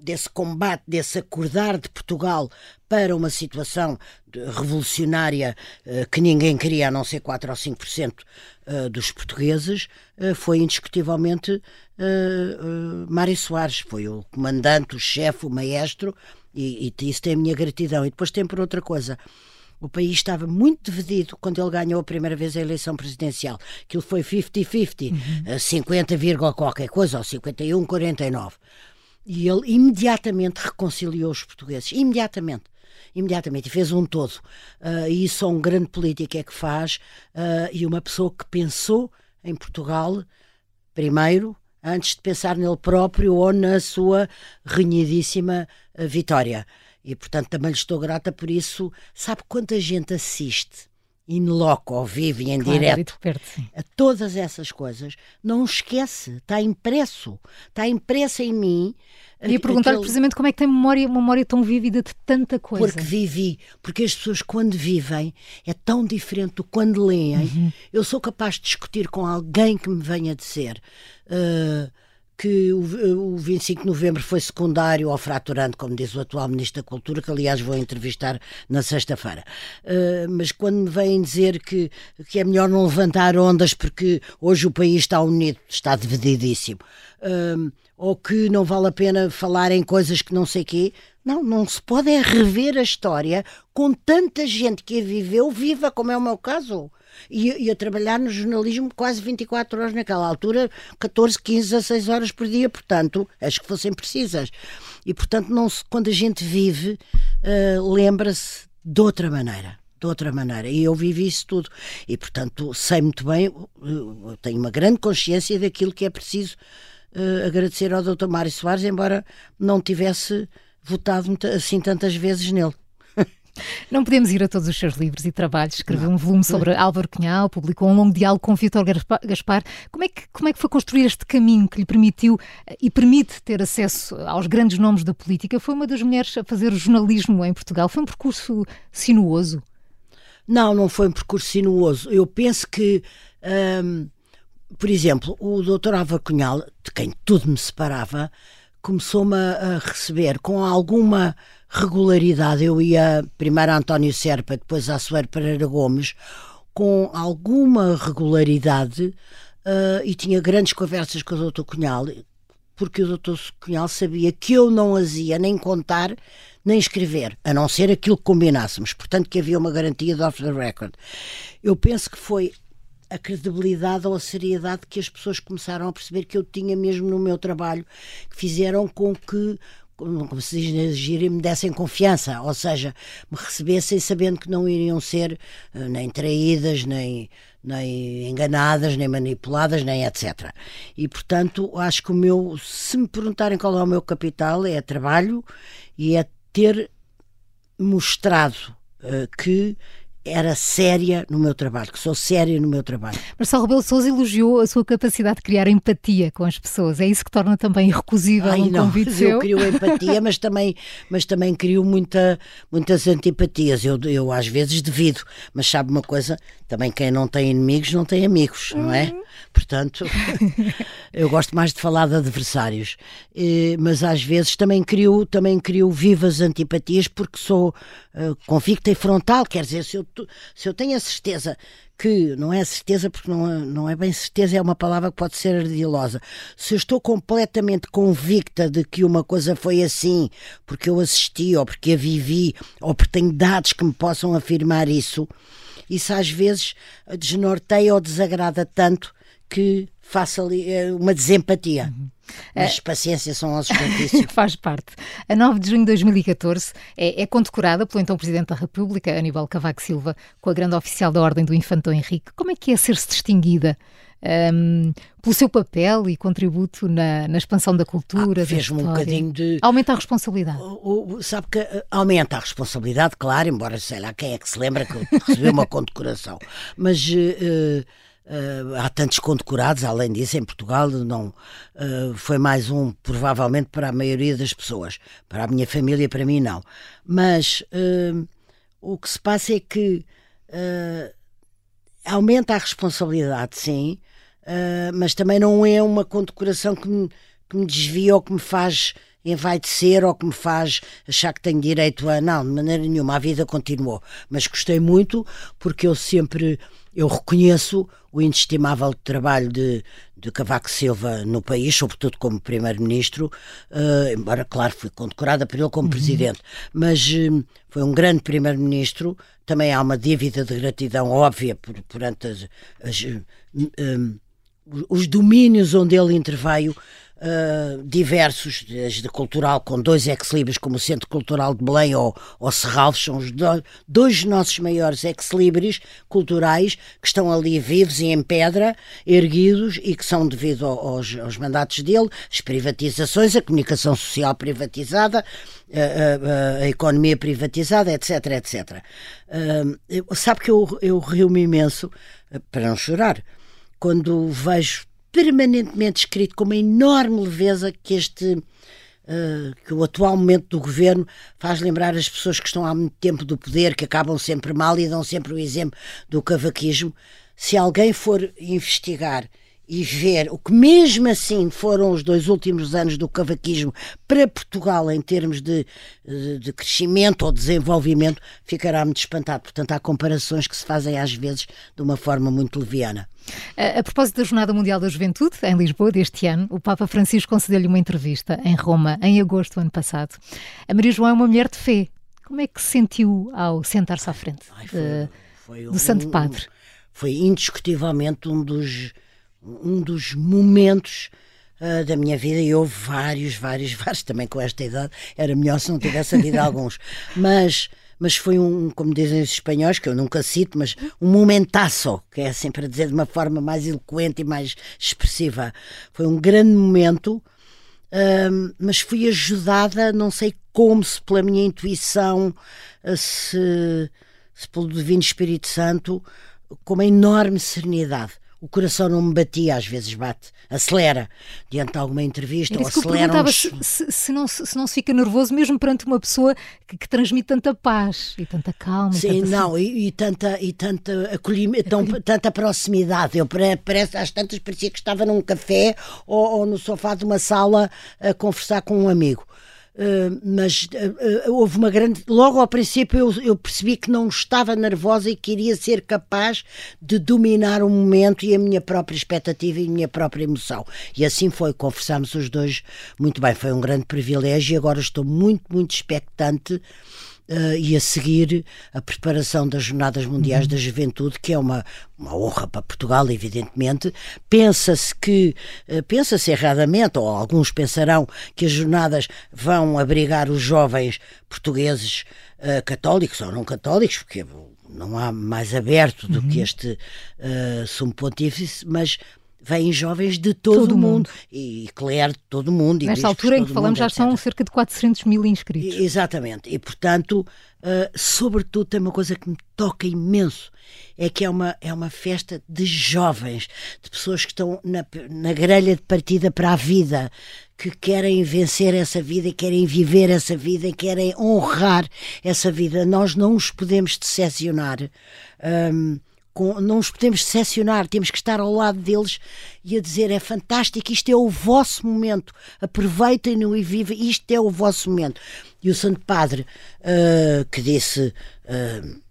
desse combate, desse acordar de Portugal para uma situação revolucionária uh, que ninguém queria, a não ser 4 ou 5% uh, dos portugueses, uh, foi indiscutivelmente Mário Soares, foi o comandante, o chefe, o maestro, e, e isso tem a minha gratidão. E depois tem por outra coisa, o país estava muito dividido quando ele ganhou a primeira vez a eleição presidencial. Aquilo foi 50-50, uhum. 50, qualquer coisa, ou 51, 49. E ele imediatamente reconciliou os portugueses. Imediatamente imediatamente e fez um todo. Uh, e isso um grande político é que faz uh, e uma pessoa que pensou em Portugal primeiro, antes de pensar nele próprio ou na sua renhidíssima uh, vitória. E, portanto, também lhe estou grata por isso. Sabe quanta gente assiste in loco, ao vivo e em claro, direto, perto, a todas essas coisas, não esquece, está impresso, está impressa em mim. E a perguntar aquele... precisamente como é que tem memória, memória tão vívida de tanta coisa. Porque vivi, porque as pessoas quando vivem é tão diferente do quando leem. Uhum. Eu sou capaz de discutir com alguém que me venha dizer. Uh, que o, o 25 de novembro foi secundário ou fraturante, como diz o atual Ministro da Cultura, que aliás vou entrevistar na sexta-feira. Uh, mas quando me vêm dizer que, que é melhor não levantar ondas porque hoje o país está unido, está divididíssimo, uh, ou que não vale a pena falar em coisas que não sei quê, não, não se pode é rever a história com tanta gente que a viveu, viva, como é o meu caso e, e a trabalhar no jornalismo quase 24 horas naquela altura, 14, 15, 16 horas por dia, portanto, as que fossem precisas. E, portanto, não se, quando a gente vive, uh, lembra-se de outra maneira de outra maneira. E eu vivi isso tudo. E, portanto, sei muito bem, eh, tenho uma grande consciência daquilo que é preciso uh, agradecer ao Dr. Mário Soares, embora não tivesse votado assim tantas vezes nele. Não podemos ir a todos os seus livros e trabalhos. Escreveu um volume sobre Álvaro Cunhal, publicou um longo diálogo com Vítor Gaspar. Como é, que, como é que foi construir este caminho que lhe permitiu eh, e permite ter acesso aos grandes nomes da política? Foi uma das mulheres a fazer jornalismo em Portugal. Foi um percurso sinuoso? Não, não foi um percurso sinuoso. Eu penso que, hum, por exemplo, o doutor Álvaro Cunhal, de quem tudo me separava, começou-me a receber com alguma regularidade. Eu ia primeiro a António Serpa, depois a Soeiro Pereira Gomes, com alguma regularidade uh, e tinha grandes conversas com o Dr. Cunhal, porque o Dr. Cunhal sabia que eu não as ia nem contar nem escrever, a não ser aquilo que combinássemos. Portanto, que havia uma garantia de off the record. Eu penso que foi a credibilidade ou a seriedade que as pessoas começaram a perceber que eu tinha mesmo no meu trabalho, que fizeram com que como se diz, agir me dessem confiança, ou seja, me recebessem sabendo que não iriam ser uh, nem traídas, nem, nem enganadas, nem manipuladas, nem etc. E portanto, acho que o meu, se me perguntarem qual é o meu capital, é trabalho e é ter mostrado uh, que era séria no meu trabalho, que sou séria no meu trabalho. Marcelo Rebelo Sousa elogiou a sua capacidade de criar empatia com as pessoas. É isso que torna também irrecusível Ai, um não, convite seu? Eu crio empatia, mas também, mas também crio muita, muitas antipatias. Eu, eu às vezes devido, mas sabe uma coisa? Também quem não tem inimigos não tem amigos, não é? Uhum. Portanto, eu gosto mais de falar de adversários, mas às vezes também crio, também crio vivas antipatias porque sou uh, convicta e frontal, quer dizer, se eu, se eu tenho a certeza que não é certeza, porque não é, não é bem certeza, é uma palavra que pode ser ardilosa. Se eu estou completamente convicta de que uma coisa foi assim, porque eu assisti, ou porque a vivi, ou porque tenho dados que me possam afirmar isso, isso às vezes desnorteia ou desagrada tanto que faça ali eh, uma desempatia. Uhum. Mas uh, paciência são ossos Faz parte. A 9 de junho de 2014 é, é, condecorada pelo então Presidente da República, Aníbal Cavaco Silva, com a grande oficial da Ordem do Infantão Henrique. Como é que é ser-se distinguida um, pelo seu papel e contributo na, na expansão da cultura? Ah, Fez-me um bocadinho de. Aumenta a responsabilidade. O, o, sabe que uh, aumenta a responsabilidade, claro, embora sei lá quem é que se lembra que recebeu uma condecoração. Mas. Uh, Uh, há tantos condecorados, além disso, em Portugal não uh, foi mais um, provavelmente, para a maioria das pessoas. Para a minha família, para mim, não. Mas uh, o que se passa é que aumenta a responsabilidade, sim, mas também não é uma condecoração que me, que me desvia ou que me faz envaidecer ou que me faz achar que tenho direito a. Não, de maneira nenhuma, a vida continuou. Mas gostei muito porque eu sempre eu reconheço o inestimável trabalho de, de Cavaco Silva no país, sobretudo como Primeiro-Ministro, uh, embora, claro, fui condecorada por ele como uhum. Presidente, mas uh, foi um grande Primeiro-Ministro. Também há uma dívida de gratidão óbvia por, perante as, as, uh, os domínios onde ele interveio uh, diversos, desde cultural, com dois ex-libris, como o Centro Cultural de Belém ou, ou Serralves, são os do, dois nossos maiores ex-libris culturais que estão ali vivos e em pedra, erguidos e que são devido aos, aos mandatos dele, as privatizações, a comunicação social privatizada, a, a, a, economia privatizada, etc, etc. Uh, sabe que eu, eu rio-me imenso, para não chorar, quando vejo permanentemente escrito com uma enorme leveza que este uh, que o atual momento do governo faz lembrar as pessoas que estão há muito tempo do poder, que acabam sempre mal e dão sempre o exemplo do cavaquismo. Se alguém for investigar e ver o que mesmo assim foram os dois últimos anos do cavaquismo para Portugal em termos de, de, de, crescimento ou desenvolvimento, ficará muito espantado. Portanto, há comparações que se fazem às vezes de uma forma muito leviana. A, a propósito da Jornada Mundial da Juventude, em Lisboa, deste ano, o Papa Francisco concedeu-lhe uma entrevista em Roma, em agosto do ano passado. A Maria João é uma mulher de fé. Como é que se sentiu ao sentar-se à frente Ai, foi, de, foi do um, Santo Padre? Foi indiscutivelmente um dos um dos momentos uh, da minha vida e houve vários, vários, vários também com esta idade. Era melhor se não tivesse havido alguns. Mas, mas foi um, como dizem os espanhóis, que eu nunca cito, mas um momentaço, que é sempre a dizer de uma forma mais eloquente e mais expressiva. Foi um grande momento, uh, mas fui ajudada, não sei como, se pela minha intuição, se, se pelo Divino Espírito Santo, com uma enorme serenidade o coração não me batia, às vezes bate, acelera diante de alguma entrevista ou acelera. uns... se, se, não, se não se fica nervoso mesmo perante uma pessoa que, que transmite tanta paz e tanta calma. Sim, tanta não, e, e, tanta, e tanta acolhimento, tão, tanta proximidade. Eu parece, às tantas parecia que estava num café ou, ou no sofá de uma sala a conversar com um amigo. Uh, mas uh, houve uma grande. Logo ao princípio eu, eu, percebi que não estava nervosa e queria ser capaz de dominar o momento e a minha própria expectativa e a minha própria emoção. E assim foi, conversámos os dois muito bem. Foi um grande privilégio e agora estou muito, muito expectante uh, e a seguir a preparação das Jornadas Mundiais uhum. da Juventude, que é uma, uma honra para Portugal, evidentemente. Pensa-se que, uh, pensa-se erradamente, ou alguns pensarão que as jornadas vão abrigar os jovens portugueses uh, católicos ou não católicos, porque não há mais aberto do uhum. que este uh, sumo pontífice, mas vêm jovens de todo, todo o mundo. mundo. E Claire de todo o mundo. Nesta altura em que falamos mundo, já etc. são cerca de 400 mil inscritos. E, exatamente. E, portanto, uh, sobretudo tem uma coisa que me toca imenso, é que é uma, é uma festa de jovens, de pessoas que estão na, na grelha de partida para a vida, que querem vencer essa vida, querem viver essa vida, querem honrar essa vida. Nós não os podemos decepcionar. Um, com, não os podemos decepcionar, temos que estar ao lado deles e a dizer é fantástico, isto é o vosso momento, aproveitem-no e vivem, isto é o vosso momento. E o Santo Padre, uh, que disse, uh,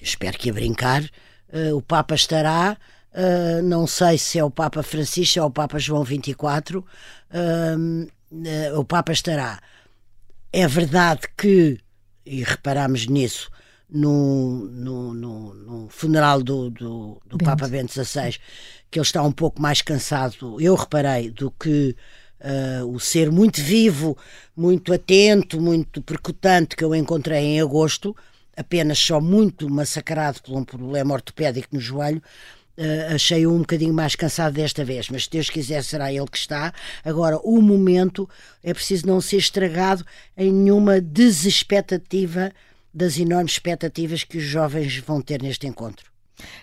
espero que a brincar, uh, o Papa estará, não sei se é o Papa Francisco, se é o Papa João 24, o Papa estará. É verdade que, e reparamos nisso, no, no, no, no funeral do, do, do Papa Bento XVI, que ele está um pouco mais cansado, eu reparei, do que uh, o ser muito vivo, muito atento, muito percutante que eu encontrei em agosto, apenas só muito massacrado por um problema ortopédico no joelho, Uh, achei-o um bocadinho mais cansado desta vez, mas se Deus quiser será ele que está. Agora, o momento é preciso não ser estragado em nenhuma desexpectativa das enormes expectativas que os jovens vão ter neste encontro.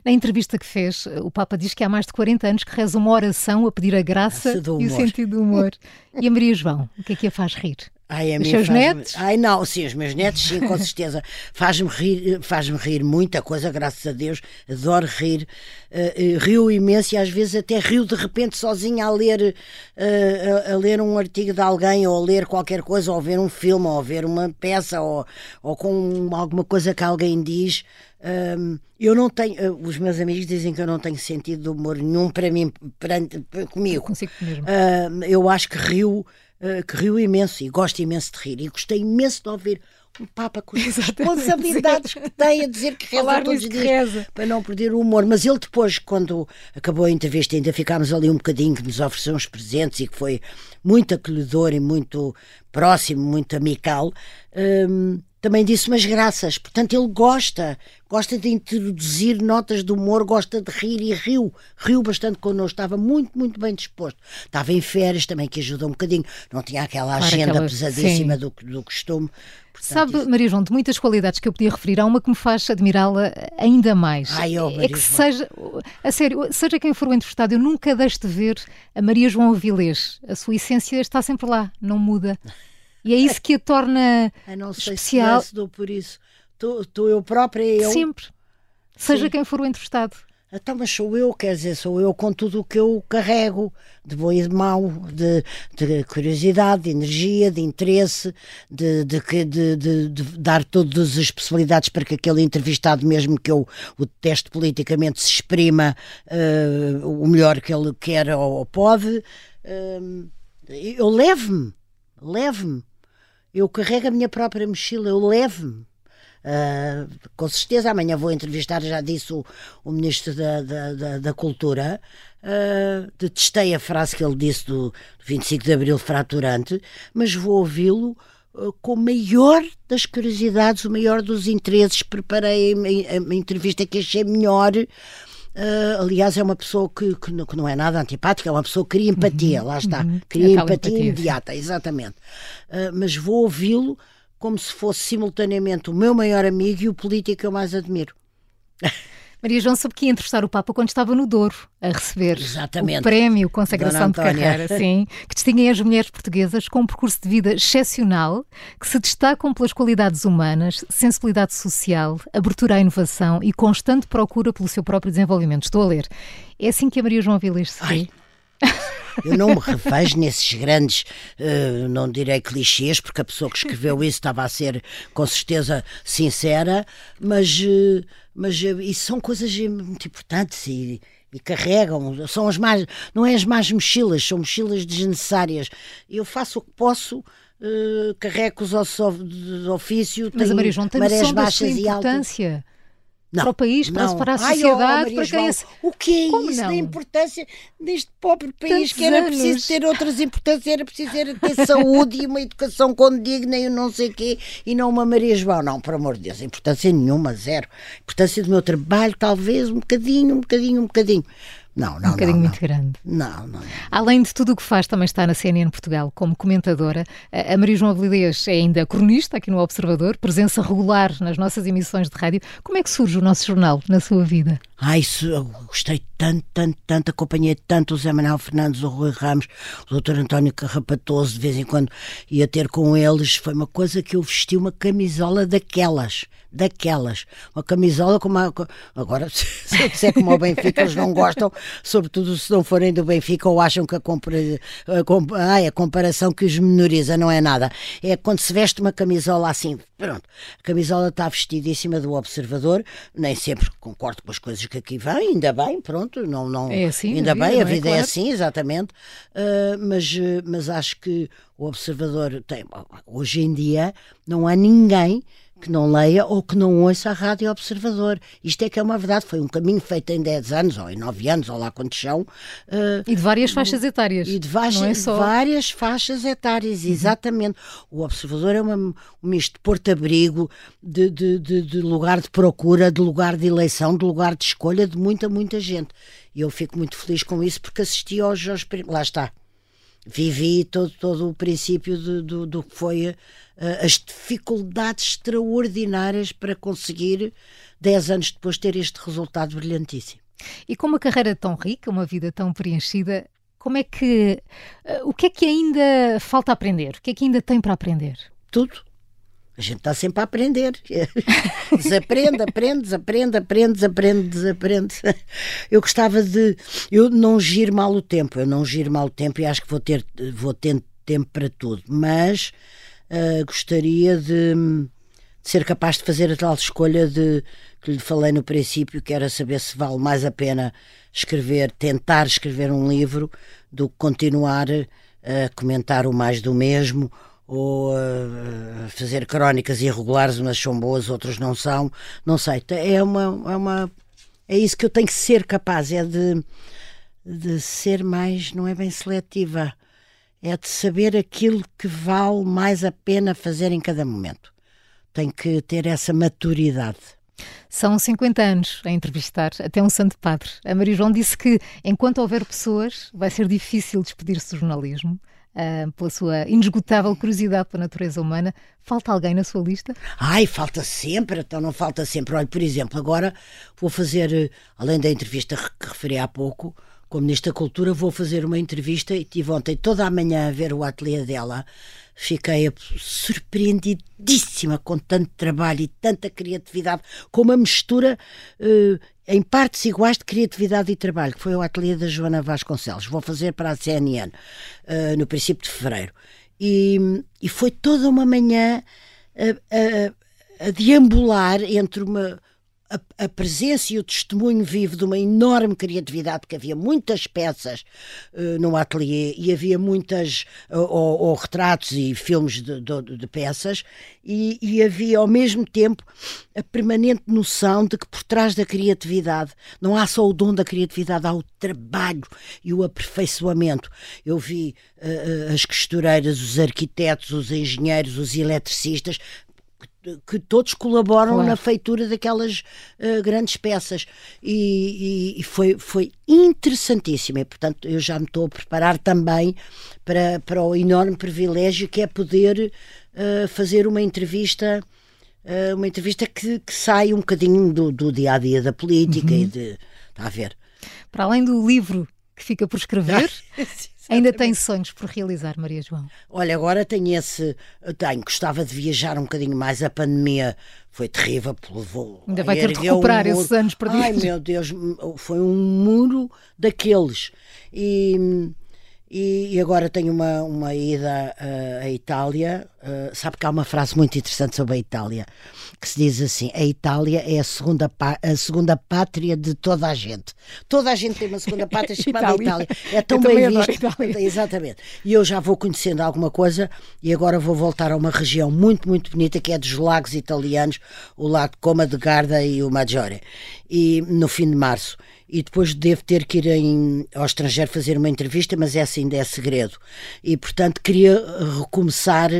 Na entrevista que fez, o Papa diz que há mais de 40 anos que reza uma oração a pedir a graça e o sentido do humor. e a Maria João, o que é que a faz rir? Ai, a os seus netos? Ai, não, sim, os meus netos, sim, com certeza. Faz-me rir, faz-me rir muita coisa, graças a Deus. Adoro rir. Uh, uh, rio imenso e às vezes até rio de repente sozinha a ler, uh, a, a, ler um artigo de alguém ou a ler qualquer coisa, ou a ver um filme, ou a ver uma peça, ou, ou com alguma coisa que alguém diz. Um, eu não tenho, os meus amigos dizem que eu não tenho sentido de humor nenhum para mim, perante, comigo. Eu acho que rio eh, que riu imenso e gosta imenso de rir. E gostei imenso de ouvir um Papa com as responsabilidades que tem a dizer que reza Falar todos os dias reza. para não perder o humor. Mas ele depois, quando acabou a entrevista, ainda ficámos ali um bocadinho que nos ofereceu uns presentes e que foi muito acolhedor e muito próximo, muito amical. Hum, também disse umas graças. Portanto, ele gosta, gosta de introduzir notas de humor, gosta de rir e riu. Riu bastante connosco, estava muito, muito bem disposto. Estava em férias também, que ajudou um bocadinho. Não tinha aquela agenda aquela... pesadíssima do, do costume. Portanto, Sabe, isso... Maria João, de muitas qualidades que eu podia referir, há uma que me faz admirá-la ainda mais. Ai, oh, é que seja, a sério, seja quem for o entrevistado, eu nunca deixo de ver a Maria João Avilés. A sua essência está sempre lá, não muda. E é isso que a torna eu não sei especial. Se dou por isso. Tu, eu própria. Eu... Sempre. Seja Sim. quem for o entrevistado. Então, mas sou eu, quer dizer, sou eu com tudo o que eu carrego, de bom e de mau, de, de curiosidade, de energia, de interesse, de, de, de, dar todas as possibilidades para que aquele entrevistado, mesmo que eu o teste politicamente, se exprima uh, o melhor que ele quer ou pode. Uh, eu levo-me, levo-me eu carrego a minha própria mochila, eu levo-me. Uh, com certeza amanhã vou entrevistar, já disse o, o Ministro da, da, da, da Cultura. Uh, detestei a frase que ele disse do, do 25 de Abril fraturante, mas vou ouvi-lo uh, com o maior das curiosidades, o maior dos interesses. Preparei a, a, a entrevista que achei melhor Uh, aliás, é uma pessoa que, que, não, que, não, é nada antipática, é uma pessoa que cria empatia, uhum, lá está, uhum, cria empatia, empatia, imediata, exatamente. Uh, mas vou ouvi-lo como se fosse simultaneamente o meu maior amigo e o político que eu mais admiro. Maria João soube que ia entrevistar o Papa quando estava no Douro, a receber Exatamente. o prémio Consagração de Carreira, sim, que distinguem as mulheres portuguesas com um percurso de vida excepcional, que se destacam pelas qualidades humanas, sensibilidade social, abertura à inovação e constante procura pelo seu próprio desenvolvimento. Estou a ler. É assim que a Maria João Vilas se vê. eu não me revejo nesses grandes, uh, não direi clichês, porque a pessoa que escreveu isso estava a ser com certeza sincera, mas, uh, mas isso são coisas muito importantes e, e carregam, são as mais, não é as mais mochilas, são mochilas desnecessárias. Eu faço o que posso, uh, carrego os ossos de ofício, mas a Maria João tem marés baixas e altas. Não, para o país, para, para a sociedade, Ai, oh, para quem é... O que é Como isso não? da importância deste pobre país Tantos que era anos. preciso ter outras importâncias, era preciso ter saúde e uma educação condigna e não sei o quê, e não uma Maria João. Não, por amor de Deus, importância nenhuma, zero. Importância do meu trabalho, talvez, um bocadinho, um bocadinho, um bocadinho. Não, não, um bocadinho muito grande. Não, não, não. Além de tudo o que faz, também está na CNN Portugal como comentadora. A Maria João Avilés é ainda cronista aqui no Observador, presença regular nas nossas emissões de rádio. Como é que surge o nosso jornal na sua vida? Ah, isso eu gostei tanto, tanto, tanto, acompanhei tanto o Zé Manuel Fernandes, o Rui Ramos, o Dr. António Carrapatoso, de vez em quando ia ter com eles. Foi uma coisa que eu vesti uma camisola daquelas daquelas. Uma camisola com uma. Agora, se eu disser como o Benfica, eles não gostam, sobretudo se não forem do Benfica ou acham que a, a, a comparação que os menoriza não é nada. É quando se veste uma camisola assim, pronto, a camisola está vestidíssima do observador, nem sempre concordo com as coisas que aqui vêm, ainda bem, pronto, não, não, é assim, ainda vida, bem, a é vida é, claro. é assim, exatamente, uh, mas, mas acho que o observador tem, hoje em dia não há ninguém que não leia ou que não ouça a Rádio Observador. Isto é que é uma verdade. Foi um caminho feito em 10 anos, ou em 9 anos, ou lá quantos são. Uh, e de várias faixas etárias. E de várias, é só... várias faixas etárias, uhum. exatamente. O Observador é uma, um misto de porto-abrigo, de, de, de, de lugar de procura, de lugar de eleição, de lugar de escolha de muita, muita gente. E eu fico muito feliz com isso porque assisti aos, aos lá está vivi todo, todo o princípio do, do que foi uh, as dificuldades extraordinárias para conseguir, dez anos depois, ter este resultado brilhantíssimo. E com uma carreira tão rica, uma vida tão preenchida, como é que. Uh, o que é que ainda falta aprender? O que é que ainda tem para aprender? Tudo. A gente está sempre a aprender. Desaprende, aprende, desaprende, aprende, desaprende, desaprende. Eu gostava de. Eu não giro mal o tempo, eu não giro mal o tempo e acho que vou ter, vou ter tempo para tudo, mas uh, gostaria de, de, ser capaz de fazer a tal escolha de que lhe falei no princípio, que era saber se vale mais a pena escrever, tentar escrever um livro, do que continuar a comentar o mais do mesmo ou uh, fazer crónicas irregulares, umas são boas, outras não são, não sei. É uma, é uma é isso que eu tenho que ser capaz, é de, de ser mais, não é bem seletiva, é de saber aquilo que vale mais a pena fazer em cada momento. Tenho que ter essa maturidade. São 50 anos a entrevistar até um santo padre. A Maria João disse que enquanto houver pessoas, vai ser difícil despedir-se do jornalismo uh, pela sua inesgotável curiosidade pela natureza humana. Falta alguém na sua lista? Ai, falta sempre, então não falta sempre. Olha, por exemplo, agora vou fazer, eh, além da entrevista que referi há pouco, como da Cultura, vou fazer uma entrevista e tive ontem toda a manhã a ver o ateliê dela. Fiquei surpreendidíssima com tanto trabalho e tanta criatividade, com uma mistura uh, em partes iguais de criatividade e trabalho, que foi o ateliê da Joana Vasconcelos. Vou fazer para a CNN uh, eh, no princípio de fevereiro. E, e foi toda uma manhã a, a, a deambular entre uma a, a, presença e o testemunho vivo de uma enorme criatividade, porque havia muitas peças uh, no ateliê e havia muitas, uh, ou, ou, retratos e filmes de, de, de peças, e, e, havia ao mesmo tempo a permanente noção de que por trás da criatividade não há só o dom da criatividade, há o trabalho e o aperfeiçoamento. Eu vi uh, as costureiras, os arquitetos, os engenheiros, os eletricistas que todos colaboram claro. na feitura daquelas uh, grandes peças e, e, foi, foi interessantíssimo e portanto eu já me estou a preparar também para, para o enorme privilégio que é poder uh, fazer uma entrevista uh, uma entrevista que, que sai um bocadinho do, do dia a dia da política uhum. e de está a ver para além do livro que fica por escrever Ainda tem sonhos por realizar, Maria João? Olha, agora tenho esse. Tenho, gostava de viajar um bocadinho mais. A pandemia foi terrível. Levou, Ainda vai ter de recuperar um esses anos perdidos. Ai meu Deus, foi um muro daqueles. E, E, e agora tenho uma, uma ida uh, à Itália. Uh, sabe que há uma frase muito interessante sobre a Itália que se diz assim: a Itália é a segunda, a segunda pátria de toda a gente. Toda a gente tem uma segunda pátria chamada Itália. É tão bem visto. Exatamente. E eu já vou conhecendo alguma coisa e agora vou voltar a uma região muito, muito bonita que é dos lagos italianos, o lago Coma de Garda e o Maggiore. E no fim de março e depois devo ter que ir em, ao estrangeiro fazer uma entrevista, mas essa ainda é segredo. E, portanto, queria recomeçar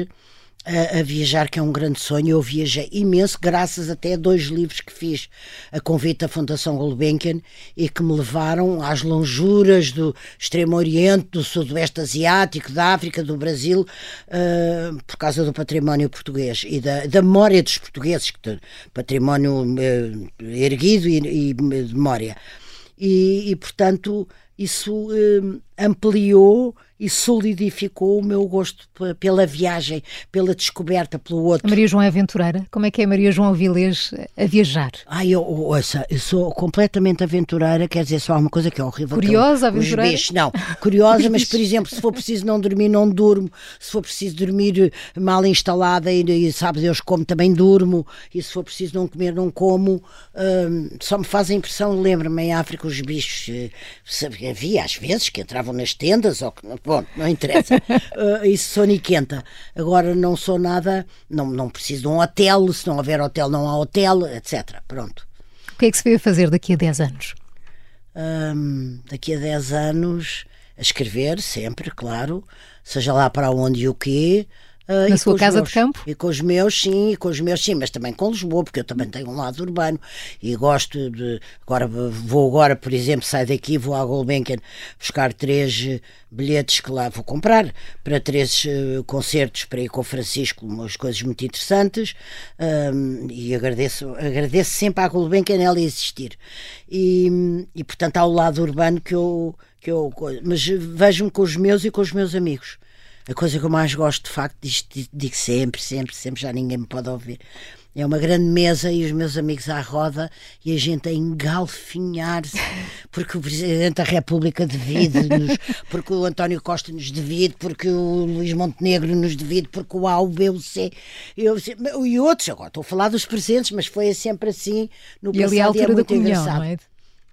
a, a, viajar, que é um grande sonho. Eu viajei imenso, graças até a dois livros que fiz a convite da Fundação Gulbenkian e que me levaram às lonjuras do Extremo Oriente, do Sudoeste Asiático, da África, do Brasil, uh, por causa do património português e da, da memória dos portugueses, património uh, erguido e, e memória. E, e, portanto, isso uh, ampliou e solidificou o meu gosto pela viagem, pela descoberta, pelo outro. A Maria João é aventureira? Como é que é Maria João Avilés a viajar? Ai, eu, ouça, eu sou completamente aventureira, quer dizer, só há uma coisa que é horrível. Curiosa, que aventureira? Os bichos, não. Curiosa, mas, por exemplo, se for preciso não dormir, não durmo. Se for preciso dormir mal instalada e, e sabe Deus como, também durmo. E se for preciso não comer, não como. Hum, só me faz a impressão, lembro-me, em África, os bichos, eh, sabe, havia às vezes que entravam nas tendas, ou que, bom, não interessa. uh, isso sou niquenta. Agora não sou nada, não, não preciso de um hotel, se não houver hotel, não há hotel, etc. Pronto. O que é que se vê a fazer daqui a 10 anos? Um, daqui a 10 anos, a escrever, sempre, claro, seja lá para onde e o quê. Uh, Na sua casa meus, de campo? E com os meus, sim, e com os meus, sim, mas também com Lisboa, porque eu também tenho um lado urbano e gosto de. Agora vou agora, por exemplo, saio daqui, vou à Gulbenkian buscar três eh, bilhetes que lá vou comprar para três uh, concertos para ir com o Francisco, umas coisas muito interessantes, um, e agradeço, agradeço sempre à Gulbenkian ela existir. E, e portanto há o lado urbano que eu. Que eu mas vejo-me com os meus e com os meus amigos a coisa que eu mais gosto, de facto, disto digo sempre, sempre, sempre, já ninguém me pode ouvir. É uma grande mesa e os meus amigos à roda e a gente a engalfinhar-se porque o Presidente da República divide-nos, porque o António Costa nos divide, porque o Luís Montenegro nos divide, porque o A, o B, o C eu, e outros. Agora estou a falar dos presentes, mas foi sempre assim no e passado ali a altura e é muito da comunhão, engraçado. Não é?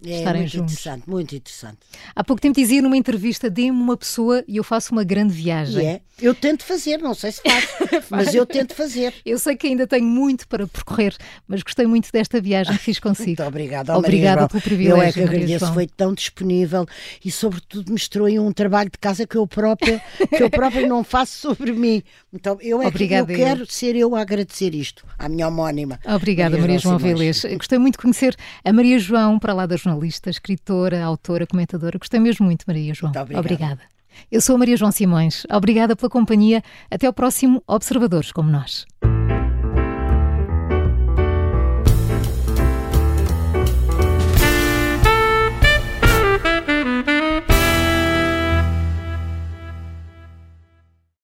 É estarem muito juntos. interessante, muito interessante. Há pouco tempo dizia numa entrevista: dê-me uma pessoa e eu faço uma grande viagem. É, eu tento fazer, não sei se faço, mas eu tento fazer. Eu sei que ainda tenho muito para percorrer, mas gostei muito desta viagem que fiz consigo. Muito obrigada. Obrigada pelo privilégio. Eu é que Maria agradeço, João. foi tão disponível e, sobretudo, mostrou aí um trabalho de casa que eu própria, que eu própria não faço sobre mim. Então, eu é Obrigada, que eu quero ser eu a agradecer isto à minha homónima. Obrigada, Maria, João Simões. Avilés. Gostei muito de conhecer a Maria João, para lá da jornalista, escritora, autora, comentadora. Gostei mesmo muito, Maria João. Muito obrigada. obrigada. Eu sou a Maria João Simões. Obrigada pela companhia. Até ao próximo Observadores como nós.